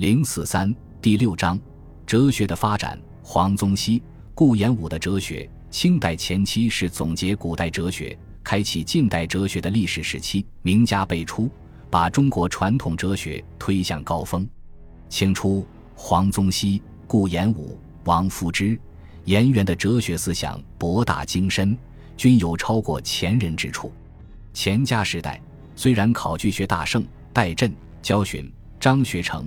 零四三第六章哲学的发展。黄宗羲、顾炎武的哲学，清代前期是总结古代哲学、开启近代哲学的历史时期，名家辈出，把中国传统哲学推向高峰。清初，黄宗羲、顾炎武、王夫之、颜渊的哲学思想博大精深，均有超过前人之处。钱家时代，虽然考据学大盛，戴震、焦循、张学成、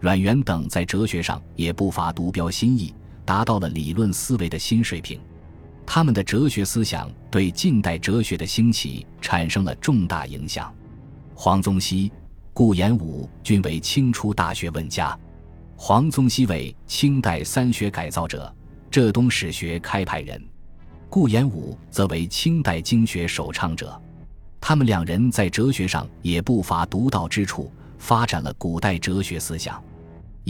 阮元等在哲学上也不乏独标新意，达到了理论思维的新水平。他们的哲学思想对近代哲学的兴起产生了重大影响。黄宗羲、顾炎武均为清初大学问家。黄宗羲为清代三学改造者，浙东史学开派人；顾炎武则为清代经学首倡者。他们两人在哲学上也不乏独到之处，发展了古代哲学思想。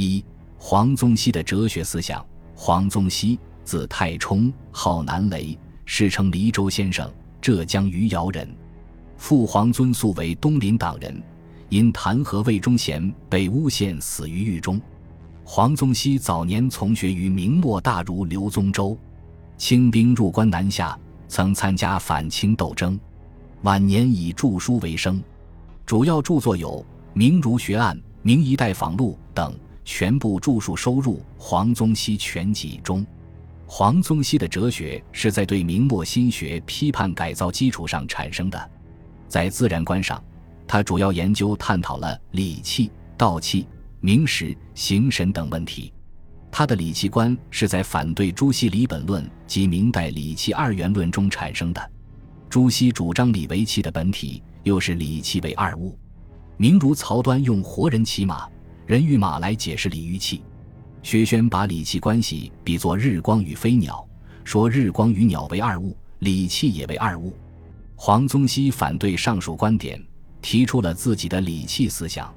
一、黄宗羲的哲学思想。黄宗羲，字太冲，号南雷，世称黎州先生，浙江余姚人。父黄遵素为东林党人，因弹劾魏忠贤，被诬陷，死于狱中。黄宗羲早年从学于明末大儒刘宗周，清兵入关南下，曾参加反清斗争。晚年以著书为生，主要著作有《明儒学案》《明一代访录》等，全部著述收入《黄宗羲全集》中。黄宗羲的哲学是在对明末心学批判改造基础上产生的。在自然观上，他主要研究探讨了理气、道气、名实、形神等问题。他的理气观是在反对朱熹理本论及明代理气二元论中产生的。朱熹主张理为气的本体，又是理气为二物。明儒曹端用活人骑马、人与马来解释理与气。薛轩把理气关系比作日光与飞鸟，说日光与鸟为二物，理气也为二物。黄宗羲反对上述观点，提出了自己的理气思想。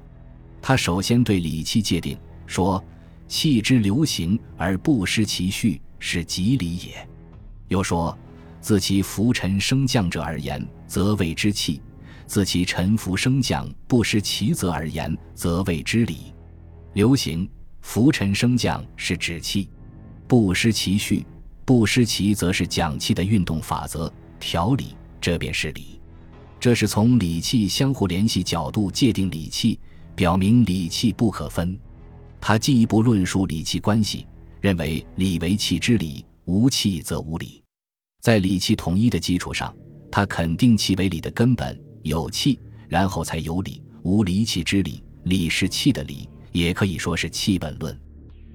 他首先对理气界定说：“气之流行而不失其序，是即理也。”又说。自其浮沉升降者而言，则谓之气；自其沉浮升降不失其则而言，则谓之理。流行浮沉升降是指气，不失其序，不失其则是讲气的运动法则调理，这便是理。这是从理气相互联系角度界定理气，表明理气不可分。他进一步论述理气关系，认为理为气之理，无气则无理。在理气统一的基础上，他肯定气为理的根本，有气，然后才有理，无离气之理，理是气的理，也可以说是气本论。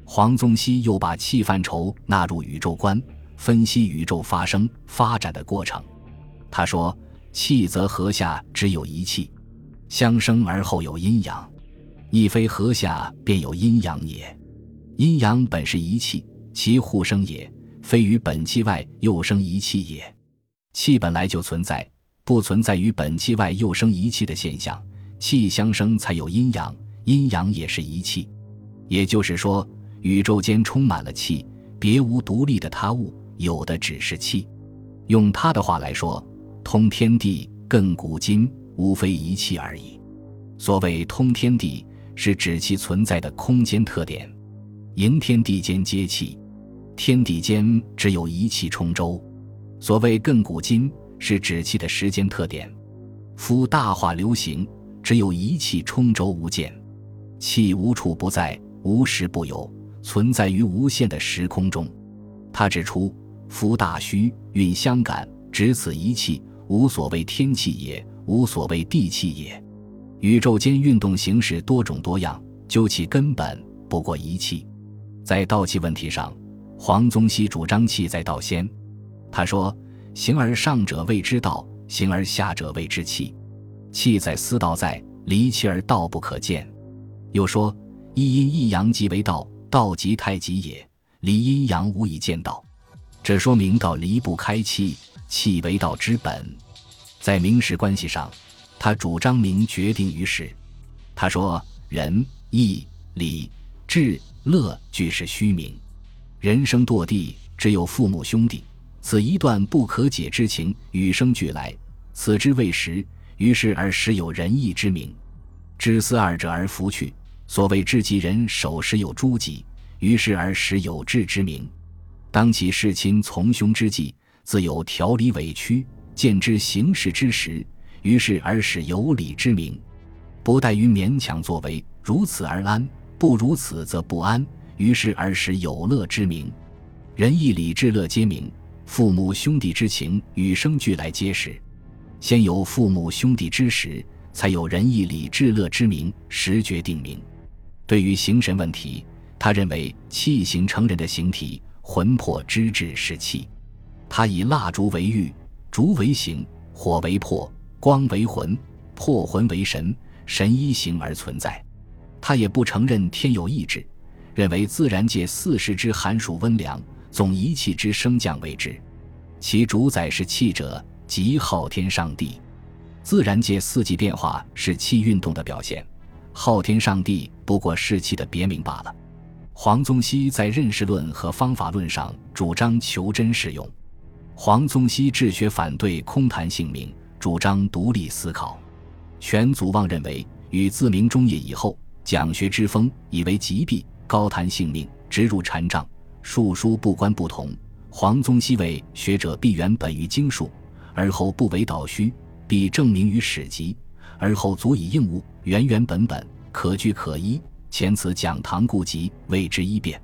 黄宗羲又把气范畴纳入宇宙观，分析宇宙发生发展的过程。他说：“气则合下只有一气，相生而后有阴阳，亦非合下便有阴阳也。阴阳本是一气，其互生也。”非于本气外又生一气也，气本来就存在，不存在于本气外又生一气的现象。气相生才有阴阳，阴阳也是一气。也就是说，宇宙间充满了气，别无独立的他物，有的只是气。用他的话来说，通天地、亘古今，无非一气而已。所谓通天地，是指其存在的空间特点，迎天地间皆气。天地间只有一气冲周，所谓亘古今是指气的时间特点。夫大化流行，只有一气冲周无间，气无处不在，无时不有，存在于无限的时空中。他指出，夫大虚运相感，只此一气，无所谓天气也，无所谓地气也。宇宙间运动形式多种多样，究其根本不过一气。在道气问题上。黄宗羲主张气在道先，他说：“形而上者谓之道，形而下者谓之气。气在思道在，离气而道不可见。”又说：“一阴一阳即为道，道即太极也。离阴阳无以见道。”这说明道离不开气，气为道之本。在名实关系上，他主张名决定于事。他说：“仁、义、礼、智、乐俱是虚名。”人生堕地，只有父母兄弟，此一段不可解之情，与生俱来。此之未实，于是而时有仁义之名。知思二者而弗去，所谓知己人，手时有诸己，于是而时有志之名。当其事亲从兄之际，自有条理委屈；见之行事之时，于是而使有理之名。不待于勉强作为，如此而安；不如此则不安，于是而使有乐之名。仁义礼智乐皆明，父母兄弟之情与生俱来皆实。先有父母兄弟之实，才有仁义礼智乐之名，实决定名。对于形神问题，他认为气形成人的形体，魂魄之至是气。他以蜡烛为玉，烛为形，火为魄，光为魂，魄魂为神，神依形而存在。他也不承认天有意志，认为自然界四时之寒暑温凉，总一气之升降为之，其主宰是气者，即昊天上帝。自然界四季变化是气运动的表现。昊天上帝不过是气的别名罢了。黄宗羲在认识论和方法论上主张求真适用。黄宗羲治学反对空谈性命，主张独立思考。全祖望认为，与自明中叶以后讲学之风以为极弊，高谈性命，直入禅杖，述书不关不同。黄宗羲为学者必原本于经术，而后不为导虚，必证明于史籍。而后足以应物，原原本本，可据可依。前此讲堂故籍，谓之一变。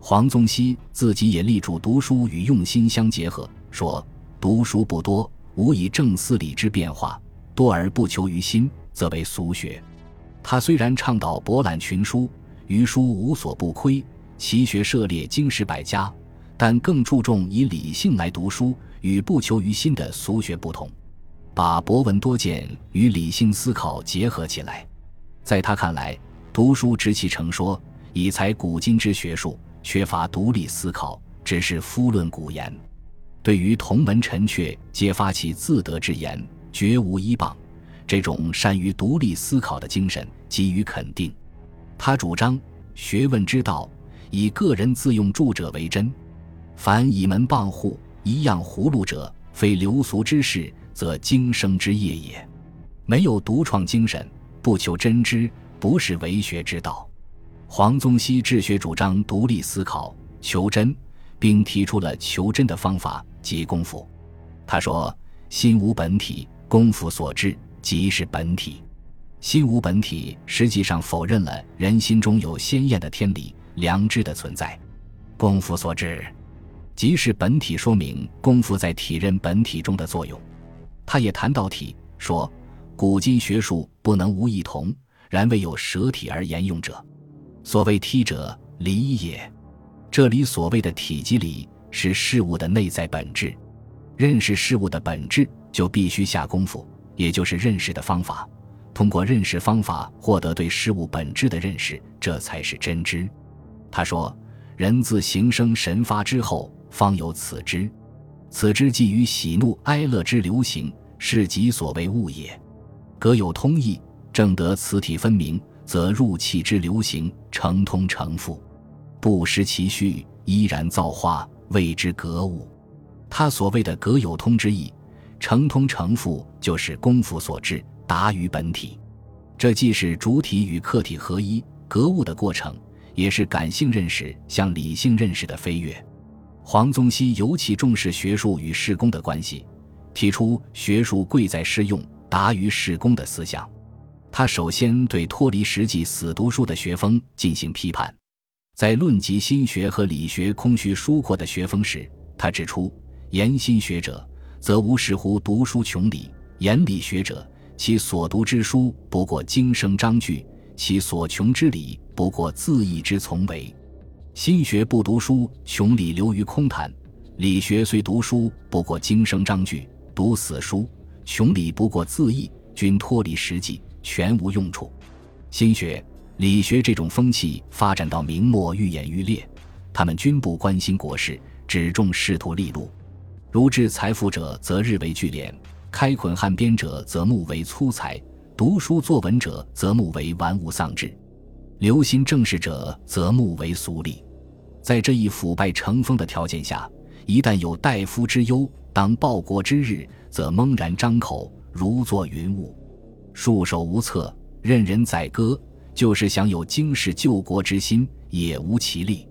黄宗羲自己也力主读书与用心相结合，说：“读书不多，无以正思理之变化；多而不求于心，则为俗学。”他虽然倡导博览群书，于书无所不窥，其学涉猎经史百家，但更注重以理性来读书，与不求于心的俗学不同。把博闻多见与理性思考结合起来，在他看来，读书之气成说，以才古今之学术，缺乏独立思考，只是夫论古言。对于同门臣阙皆发起自得之言，绝无依傍，这种善于独立思考的精神给予肯定。他主张学问之道，以个人自用著者为真，凡以门傍户、一样葫芦者，非流俗之事。则经生之业也，没有独创精神，不求真知，不是为学之道。黄宗羲治学主张独立思考、求真，并提出了求真的方法即功夫。他说：“心无本体，功夫所至即是本体。心无本体，实际上否认了人心中有鲜艳的天理、良知的存在。功夫所至，即是本体，说明功夫在体认本体中的作用。”他也谈到体，说：“古今学术不能无异同，然未有舍体而言用者。所谓体者，理也。这里所谓的体积理，是事物的内在本质。认识事物的本质，就必须下功夫，也就是认识的方法。通过认识方法获得对事物本质的认识，这才是真知。”他说：“人自形生神发之后，方有此知。”此知基于喜怒哀乐之流行，是即所谓物也。格有通义，正得此体分明，则入气之流行成通成复，不失其序，依然造化，谓之格物。他所谓的格有通之意，成通成复，就是功夫所致，达于本体。这既是主体与客体合一、格物的过程，也是感性认识向理性认识的飞跃。黄宗羲尤其重视学术与事功的关系，提出学术贵在实用，达于事功的思想。他首先对脱离实际死读书的学风进行批判，在论及心学和理学空虚疏阔的学风时，他指出：言心学者，则无视乎读书穷理；言理学者，其所读之书不过经生章句，其所穷之理不过自意之从为。心学不读书，穷理流于空谈；理学虽读书，不过经生章句，读死书，穷理不过自意，均脱离实际，全无用处。心学、理学这种风气发展到明末愈演愈烈，他们均不关心国事，只重仕途利禄。如治财富者，则日为聚敛；开捆汉边者，则目为粗财；读书作文者，则目为玩物丧志；留心政事者，则目为俗利。在这一腐败成风的条件下，一旦有大夫之忧，当报国之日，则猛然张口，如作云雾，束手无策，任人宰割，就是想有经世救国之心，也无其力。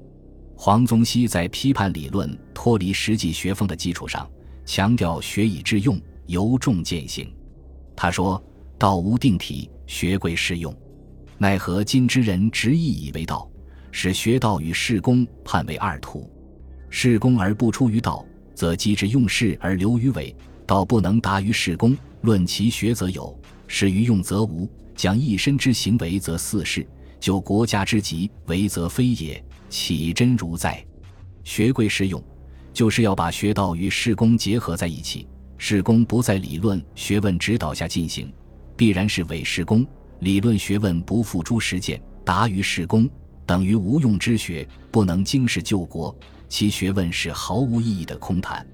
黄宗羲在批判理论脱离实际学风的基础上，强调学以致用，由重践行。他说：“道无定体，学贵适用。奈何今之人执意以为道，使学道与事功判为二途。事功而不出于道，则机之用事而流于伪；道不能达于事功，论其学则有，使于用则无。讲一身之行为则似是，就国家之急为则非也。岂真如哉？学贵适用，就是要把学道与事功结合在一起。”事功不在理论学问指导下进行，必然是伪事功；理论学问不付诸实践，达于事功，等于无用之学，不能经世救国，其学问是毫无意义的空谈。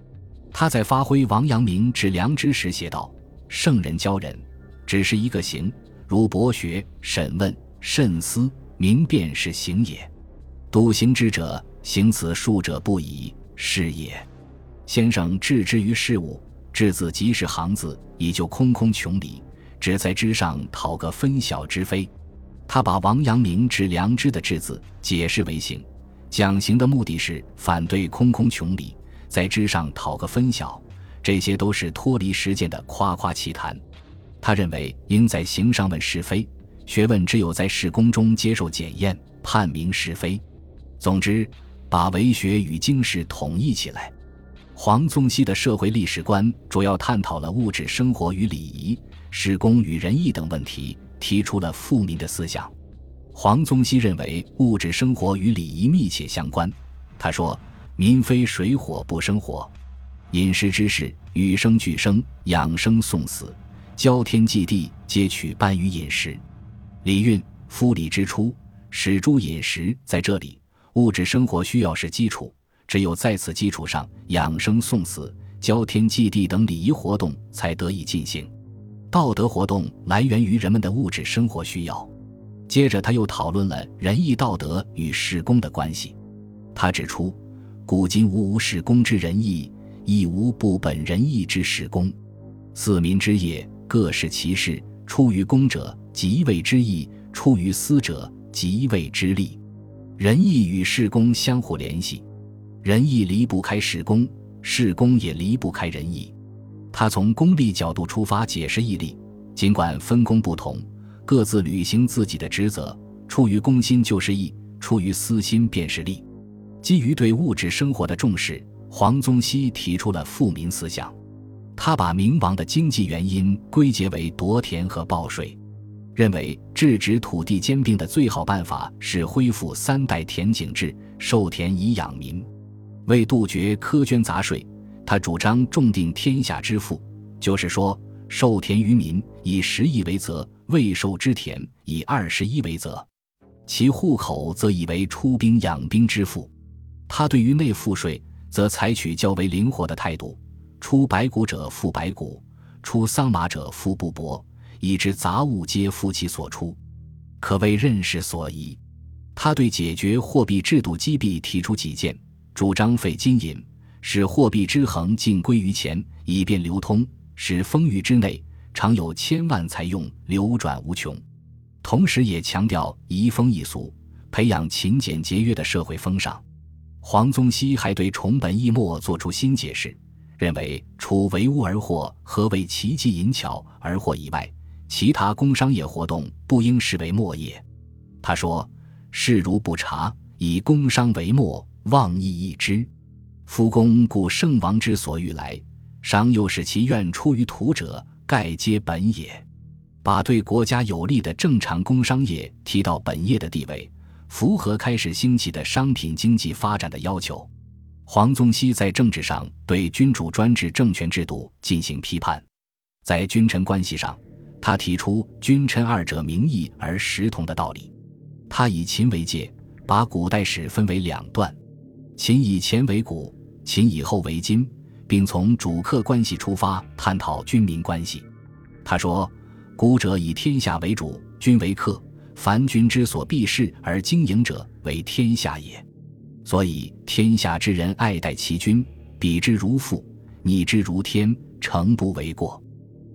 他在发挥王阳明之良知时写道：“圣人教人，只是一个行，如博学、审问、慎思、明辨是行也。笃行之者，行此数者不已，是也。先生置之于事物。”质字即是行字，以就空空穷理，只在之上讨个分晓之非。他把王阳明之良知的质字解释为行，讲行的目的是反对空空穷理，在之上讨个分晓，这些都是脱离实践的夸夸其谈。他认为应在行上问是非，学问只有在事功中接受检验，判明是非。总之，把为学与经世统一起来。黄宗羲的社会历史观主要探讨了物质生活与礼仪、事功与仁义等问题，提出了富民的思想。黄宗羲认为物质生活与礼仪密切相关。他说：“民非水火不生火，饮食之事，与生俱生，养生送死，交天祭地，皆取伴于饮食。礼运夫礼之初，始诸饮食，在这里，物质生活需要是基础。”只有在此基础上，养生送死、交天祭地等礼仪活动才得以进行。道德活动来源于人们的物质生活需要。接着，他又讨论了仁义道德与事功的关系。他指出，古今无无事功之仁义，亦无不本仁义之事功。四民之业，各适其事。出于公者，即位之义；出于私者，即位之利。仁义与事功相互联系。仁义离不开事功，事功也离不开仁义。他从功利角度出发解释义利，尽管分工不同，各自履行自己的职责。出于公心就是义，出于私心便是利。基于对物质生活的重视，黄宗羲提出了富民思想。他把明亡的经济原因归结为夺田和报税，认为制止土地兼并的最好办法是恢复三代田景制，授田以养民。为杜绝苛捐杂税，他主张重定天下之赋，就是说，授田于民以十亿为则，未授之田以二十一为则，其户口则以为出兵养兵之赋。他对于内赋税，则采取较为灵活的态度，出白谷者付白谷，出桑麻者付布帛，以致杂物皆付其所出，可谓任势所宜。他对解决货币制度积弊提出几件。主张废金银，使货币之衡尽归于钱，以便流通；使丰裕之内常有千万财用，流转无穷。同时，也强调移风易俗，培养勤俭节约的社会风尚。黄宗羲还对重本抑末作出新解释，认为除为物而获，何为奇技淫巧而获以外，其他工商业活动不应视为末业。他说：“事如不察，以工商为末。”妄意一之，夫公故圣王之所欲来，商又使其愿出于土者，盖皆本也。把对国家有利的正常工商业提到本业的地位，符合开始兴起的商品经济发展的要求。黄宗羲在政治上对君主专制政权制度进行批判，在君臣关系上，他提出君臣二者名义而实同的道理。他以秦为界，把古代史分为两段。秦以前为古，秦以后为今，并从主客关系出发探讨君民关系。他说：“古者以天下为主，君为客，凡君之所必事而经营者，为天下也。所以天下之人爱戴其君，比之如父，拟之如天，诚不为过。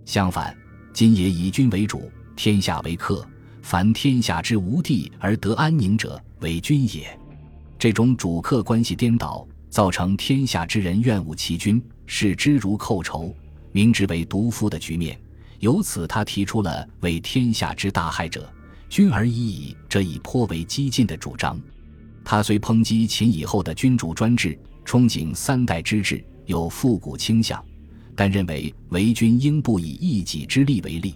相反，今也以君为主，天下为客，凡天下之无地而得安宁者，为君也。这种主客关系颠倒，造成天下之人怨恶其君，视之如寇仇，明之为毒夫的局面。由此，他提出了“为天下之大害者，君而已矣”这一颇为激进的主张。他虽抨击秦以后的君主专制，憧憬三代之治，有复古倾向，但认为为君应不以一己之利为利，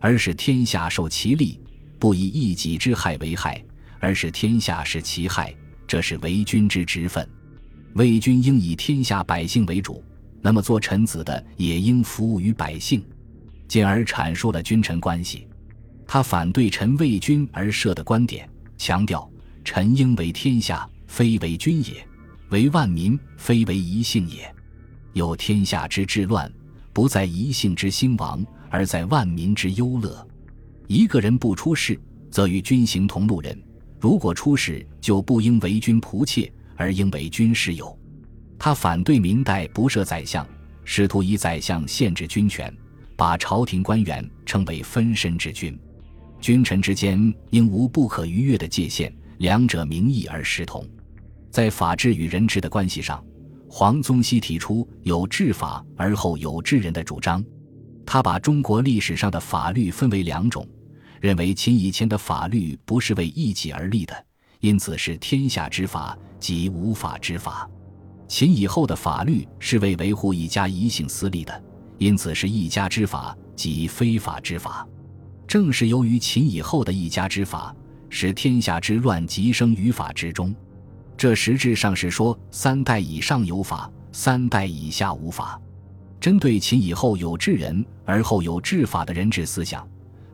而使天下受其利；不以一己之害为害，而使天下是其害。这是为君之职分。魏君应以天下百姓为主，那么做臣子的也应服务于百姓。进而阐述了君臣关系。他反对臣为君而设的观点，强调臣应为天下，非为君也；为万民，非为一姓也。有天下之治乱，不在一姓之兴亡，而在万民之忧乐。一个人不出事，则与君行同路人；如果出事，就不应为君仆妾，而应为君师友。他反对明代不设宰相，试图以宰相限制军权。把朝廷官员称为分身之君，君臣之间应无不可逾越的界限，两者名义而实同。在法治与人治的关系上，黄宗羲提出有治法而后有治人的主张。他把中国历史上的法律分为两种，认为秦以前的法律不是为一己而立的，因此是天下之法，即无法之法；秦以后的法律是为维护一家一姓私利的。因此是一家之法，即非法之法。正是由于秦以后的一家之法，使天下之乱极生于法之中。这实质上是说，三代以上有法，三代以下无法。针对秦以后有治人而后有治法的人治思想，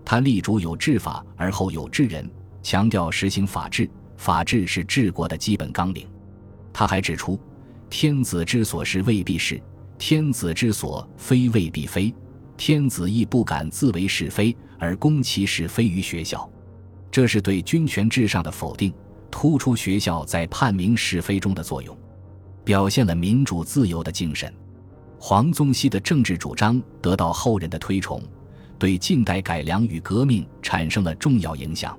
他力主有治法而后有治人，强调实行法治。法治是治国的基本纲领。他还指出，天子之所是未必是。天子之所非未必非，天子亦不敢自为是非而攻其是非于学校，这是对君权至上的否定，突出学校在判明是非中的作用，表现了民主自由的精神。黄宗羲的政治主张得到后人的推崇，对近代改良与革命产生了重要影响。